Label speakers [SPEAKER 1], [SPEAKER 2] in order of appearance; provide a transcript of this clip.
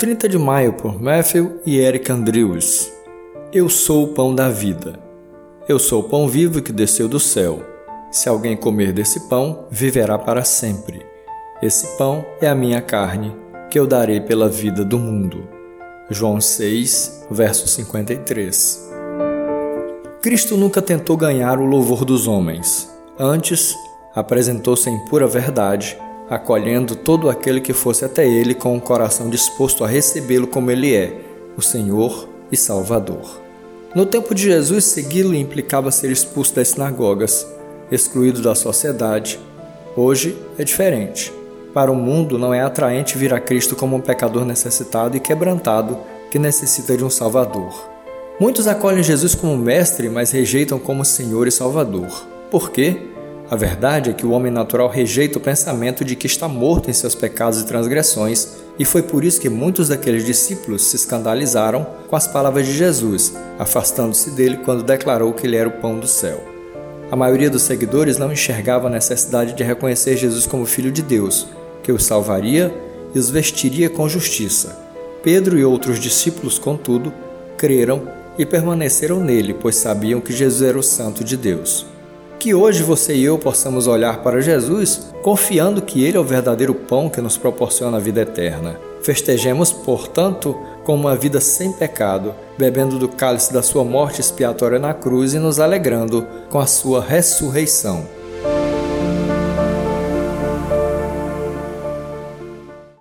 [SPEAKER 1] 30 de maio por Matthew e Eric Andrews. Eu sou o pão da vida. Eu sou o pão vivo que desceu do céu. Se alguém comer desse pão, viverá para sempre. Esse pão é a minha carne, que eu darei pela vida do mundo. João 6, verso 53. Cristo nunca tentou ganhar o louvor dos homens. Antes, apresentou-se em pura verdade, acolhendo todo aquele que fosse até ele com um coração disposto a recebê-lo como ele é, o Senhor e Salvador. No tempo de Jesus, segui-lo implicava ser expulso das sinagogas, excluído da sociedade. Hoje é diferente. Para o mundo não é atraente vir a Cristo como um pecador necessitado e quebrantado que necessita de um Salvador. Muitos acolhem Jesus como mestre, mas rejeitam como Senhor e Salvador. Por quê? A verdade é que o homem natural rejeita o pensamento de que está morto em seus pecados e transgressões, e foi por isso que muitos daqueles discípulos se escandalizaram com as palavras de Jesus, afastando-se dele quando declarou que ele era o pão do céu. A maioria dos seguidores não enxergava a necessidade de reconhecer Jesus como Filho de Deus, que os salvaria e os vestiria com justiça. Pedro e outros discípulos, contudo, creram e permaneceram nele, pois sabiam que Jesus era o Santo de Deus. Que hoje você e eu possamos olhar para Jesus confiando que Ele é o verdadeiro pão que nos proporciona a vida eterna. Festejemos, portanto, com uma vida sem pecado, bebendo do cálice da Sua morte expiatória na cruz e nos alegrando com a Sua ressurreição.